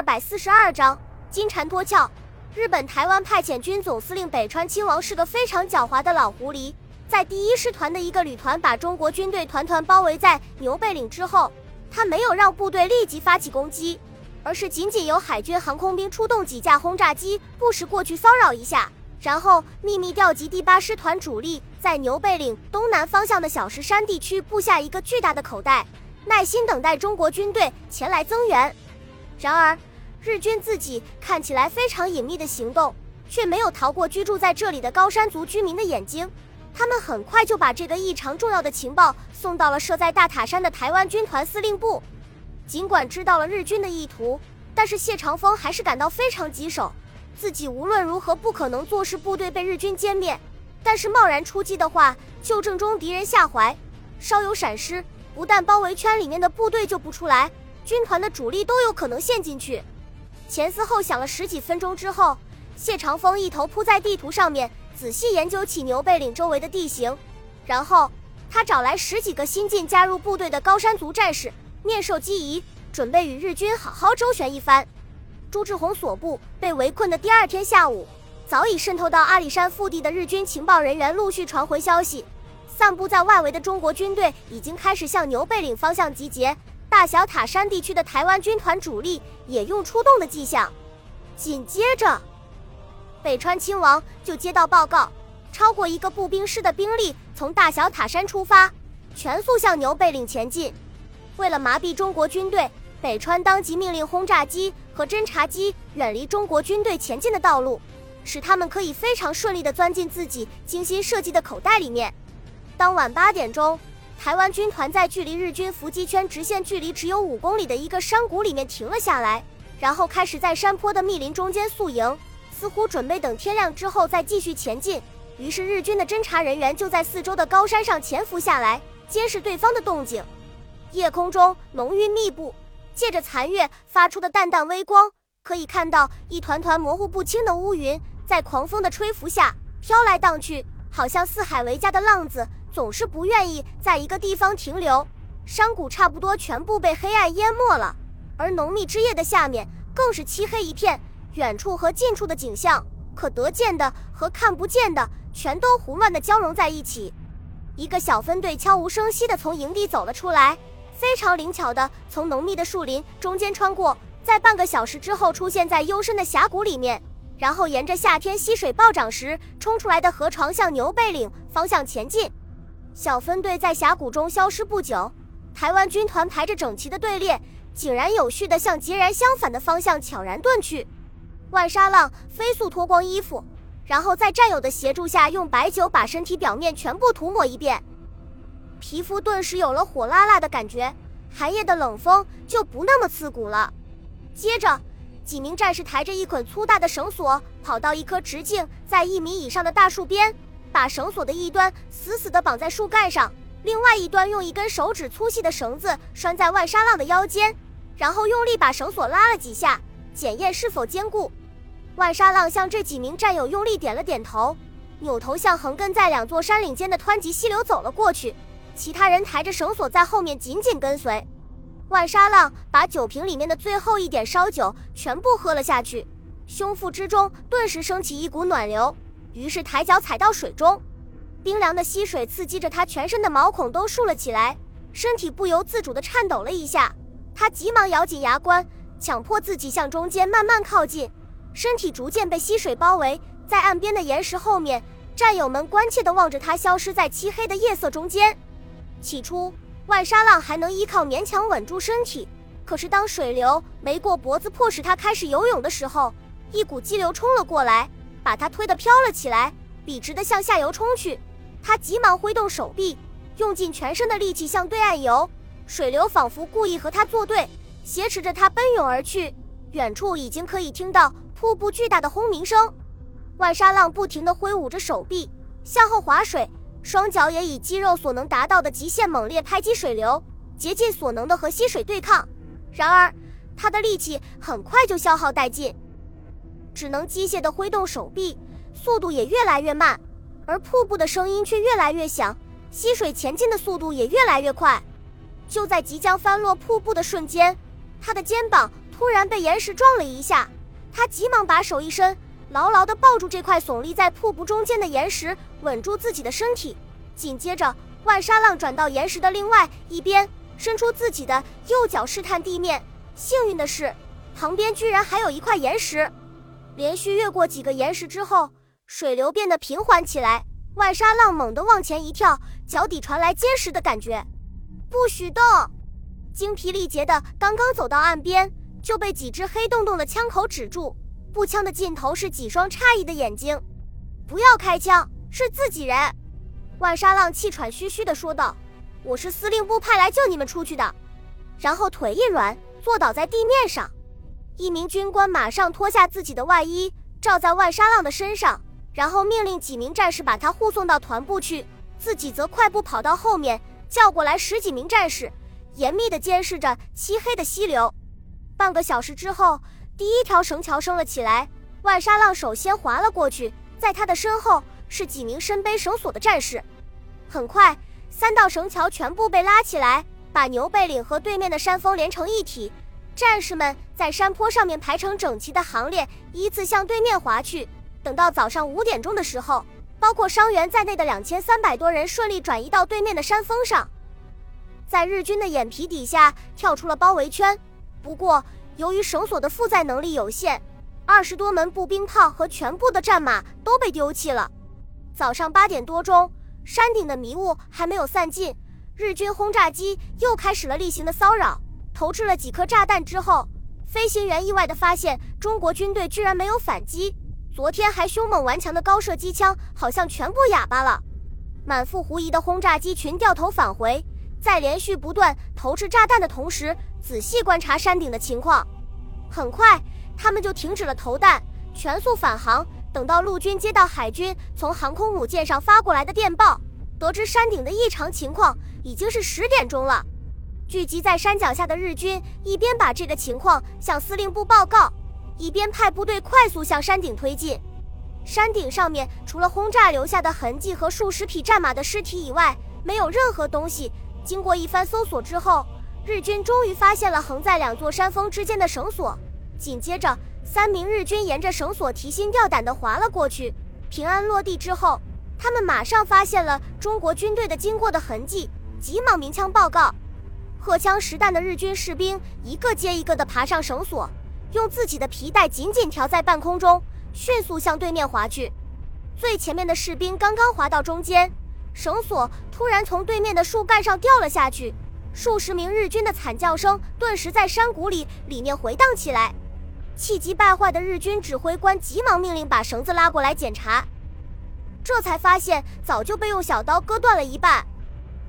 二百四十二章金蝉脱壳。日本台湾派遣军总司令北川亲王是个非常狡猾的老狐狸，在第一师团的一个旅团把中国军队团团包围在牛背岭之后，他没有让部队立即发起攻击，而是仅仅由海军航空兵出动几架轰炸机，不时过去骚扰一下，然后秘密调集第八师团主力，在牛背岭东南方向的小石山地区布下一个巨大的口袋，耐心等待中国军队前来增援。然而，日军自己看起来非常隐秘的行动，却没有逃过居住在这里的高山族居民的眼睛。他们很快就把这个异常重要的情报送到了设在大塔山的台湾军团司令部。尽管知道了日军的意图，但是谢长风还是感到非常棘手。自己无论如何不可能坐视部队被日军歼灭，但是贸然出击的话，就正中敌人下怀。稍有闪失，不但包围圈里面的部队救不出来。军团的主力都有可能陷进去。前思后想了十几分钟之后，谢长风一头扑在地图上面，仔细研究起牛背岭周围的地形。然后他找来十几个新晋加入部队的高山族战士，面授机宜，准备与日军好好周旋一番。朱志宏所部被围困的第二天下午，早已渗透到阿里山腹地的日军情报人员陆续传回消息，散布在外围的中国军队已经开始向牛背岭方向集结。大小塔山地区的台湾军团主力也用出动的迹象。紧接着，北川亲王就接到报告，超过一个步兵师的兵力从大小塔山出发，全速向牛背岭前进。为了麻痹中国军队，北川当即命令轰炸机和侦察机远离中国军队前进的道路，使他们可以非常顺利地钻进自己精心设计的口袋里面。当晚八点钟。台湾军团在距离日军伏击圈直线距离只有五公里的一个山谷里面停了下来，然后开始在山坡的密林中间宿营，似乎准备等天亮之后再继续前进。于是日军的侦察人员就在四周的高山上潜伏下来，监视对方的动静。夜空中浓云密布，借着残月发出的淡淡微光，可以看到一团团模糊不清的乌云在狂风的吹拂下飘来荡去，好像四海为家的浪子。总是不愿意在一个地方停留，山谷差不多全部被黑暗淹没了，而浓密枝叶的下面更是漆黑一片，远处和近处的景象，可得见的和看不见的全都胡乱的交融在一起。一个小分队悄无声息地从营地走了出来，非常灵巧地从浓密的树林中间穿过，在半个小时之后出现在幽深的峡谷里面，然后沿着夏天溪水暴涨时冲出来的河床向牛背岭方向前进。小分队在峡谷中消失不久，台湾军团排着整齐的队列，井然有序地向截然相反的方向悄然遁去。万沙浪飞速脱光衣服，然后在战友的协助下，用白酒把身体表面全部涂抹一遍，皮肤顿时有了火辣辣的感觉，寒夜的冷风就不那么刺骨了。接着，几名战士抬着一捆粗大的绳索，跑到一棵直径在一米以上的大树边。把绳索的一端死死地绑在树干上，另外一端用一根手指粗细的绳子拴在万沙浪的腰间，然后用力把绳索拉了几下，检验是否坚固。万沙浪向这几名战友用力点了点头，扭头向横亘在两座山岭间的湍急溪流走了过去。其他人抬着绳索在后面紧紧跟随。万沙浪把酒瓶里面的最后一点烧酒全部喝了下去，胸腹之中顿时升起一股暖流。于是抬脚踩到水中，冰凉的溪水刺激着他全身的毛孔都竖了起来，身体不由自主地颤抖了一下。他急忙咬紧牙关，强迫自己向中间慢慢靠近，身体逐渐被溪水包围。在岸边的岩石后面，战友们关切地望着他消失在漆黑的夜色中间。起初，万沙浪还能依靠勉强稳住身体，可是当水流没过脖子，迫使他开始游泳的时候，一股激流冲了过来。把他推得飘了起来，笔直地向下游冲去。他急忙挥动手臂，用尽全身的力气向对岸游。水流仿佛故意和他作对，挟持着他奔涌而去。远处已经可以听到瀑布巨大的轰鸣声。万沙浪不停地挥舞着手臂，向后划水，双脚也以肌肉所能达到的极限猛烈拍击水流，竭尽所能地和溪水对抗。然而，他的力气很快就消耗殆尽。只能机械地挥动手臂，速度也越来越慢，而瀑布的声音却越来越响，溪水前进的速度也越来越快。就在即将翻落瀑布的瞬间，他的肩膀突然被岩石撞了一下，他急忙把手一伸，牢牢地抱住这块耸立在瀑布中间的岩石，稳住自己的身体。紧接着，万沙浪转到岩石的另外一边，伸出自己的右脚试探地面。幸运的是，旁边居然还有一块岩石。连续越过几个岩石之后，水流变得平缓起来。万沙浪猛地往前一跳，脚底传来坚实的感觉，不许动！精疲力竭的刚刚走到岸边，就被几只黑洞洞的枪口止住。步枪的尽头是几双诧异的眼睛。不要开枪，是自己人！万沙浪气喘吁吁地说道：“我是司令部派来救你们出去的。”然后腿一软，坐倒在地面上。一名军官马上脱下自己的外衣，罩在万沙浪的身上。然后命令几名战士把他护送到团部去，自己则快步跑到后面，叫过来十几名战士，严密地监视着漆黑的溪流。半个小时之后，第一条绳桥升了起来。万沙浪首先滑了过去，在他的身后是几名身背绳索的战士。很快，三道绳桥全部被拉起来，把牛背岭和对面的山峰连成一体。战士们在山坡上面排成整齐的行列，依次向对面滑去。等到早上五点钟的时候，包括伤员在内的两千三百多人顺利转移到对面的山峰上，在日军的眼皮底下跳出了包围圈。不过，由于绳索的负载能力有限，二十多门步兵炮和全部的战马都被丢弃了。早上八点多钟，山顶的迷雾还没有散尽，日军轰炸机又开始了例行的骚扰，投掷了几颗炸弹之后，飞行员意外地发现中国军队居然没有反击。昨天还凶猛顽强的高射机枪好像全部哑巴了，满腹狐疑的轰炸机群掉头返回，在连续不断投掷炸弹的同时，仔细观察山顶的情况。很快，他们就停止了投弹，全速返航。等到陆军接到海军从航空母舰上发过来的电报，得知山顶的异常情况，已经是十点钟了。聚集在山脚下的日军一边把这个情况向司令部报告。一边派部队快速向山顶推进，山顶上面除了轰炸留下的痕迹和数十匹战马的尸体以外，没有任何东西。经过一番搜索之后，日军终于发现了横在两座山峰之间的绳索。紧接着，三名日军沿着绳索提心吊胆地滑了过去。平安落地之后，他们马上发现了中国军队的经过的痕迹，急忙鸣枪报告。荷枪实弹的日军士兵一个接一个地爬上绳索。用自己的皮带紧紧调在半空中，迅速向对面滑去。最前面的士兵刚刚滑到中间，绳索突然从对面的树干上掉了下去，数十名日军的惨叫声顿时在山谷里里面回荡起来。气急败坏的日军指挥官急忙命令把绳子拉过来检查，这才发现早就被用小刀割断了一半。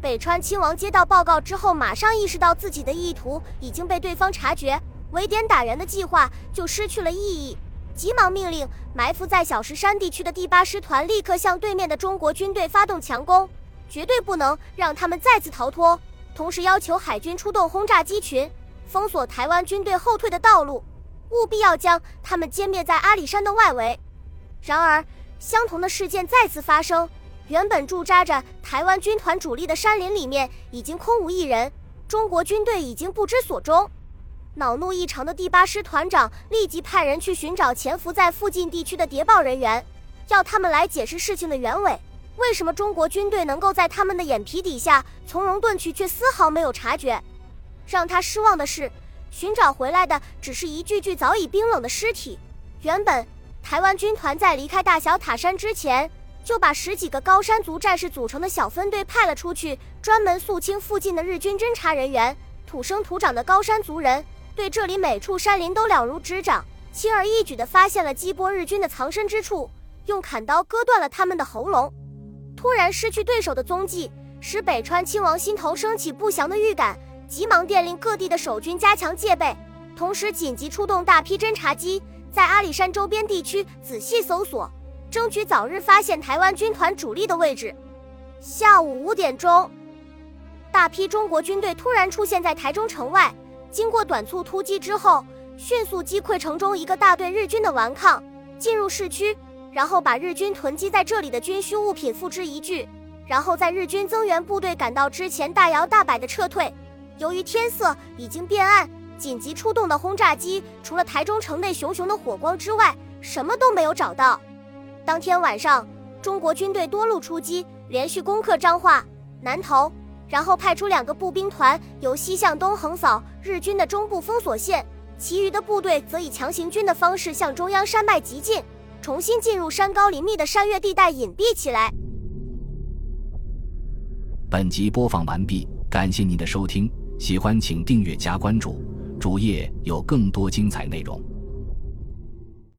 北川亲王接到报告之后，马上意识到自己的意图已经被对方察觉。围点打援的计划就失去了意义，急忙命令埋伏在小石山地区的第八师团立刻向对面的中国军队发动强攻，绝对不能让他们再次逃脱。同时要求海军出动轰炸机群，封锁台湾军队后退的道路，务必要将他们歼灭在阿里山的外围。然而，相同的事件再次发生，原本驻扎着台湾军团主力的山林里面已经空无一人，中国军队已经不知所终。恼怒异常的第八师团长立即派人去寻找潜伏在附近地区的谍报人员，要他们来解释事情的原委。为什么中国军队能够在他们的眼皮底下从容遁去，却丝毫没有察觉？让他失望的是，寻找回来的只是一具具早已冰冷的尸体。原本台湾军团在离开大小塔山之前，就把十几个高山族战士组成的小分队派了出去，专门肃清附近的日军侦察人员。土生土长的高山族人。对这里每处山林都了如指掌，轻而易举地发现了击波日军的藏身之处，用砍刀割断了他们的喉咙。突然失去对手的踪迹，使北川亲王心头升起不祥的预感，急忙电令各地的守军加强戒备，同时紧急出动大批侦察机，在阿里山周边地区仔细搜索，争取早日发现台湾军团主力的位置。下午五点钟，大批中国军队突然出现在台中城外。经过短促突击之后，迅速击溃城中一个大队日军的顽抗，进入市区，然后把日军囤积在这里的军需物品付之一炬，然后在日军增援部队赶到之前大摇大摆的撤退。由于天色已经变暗，紧急出动的轰炸机除了台中城内熊熊的火光之外，什么都没有找到。当天晚上，中国军队多路出击，连续攻克彰化、南投，然后派出两个步兵团由西向东横扫日军的中部封锁线，其余的部队则以强行军的方式向中央山脉急进，重新进入山高林密的山岳地带隐蔽起来。本集播放完毕，感谢您的收听，喜欢请订阅加关注。主页有更多精彩内容。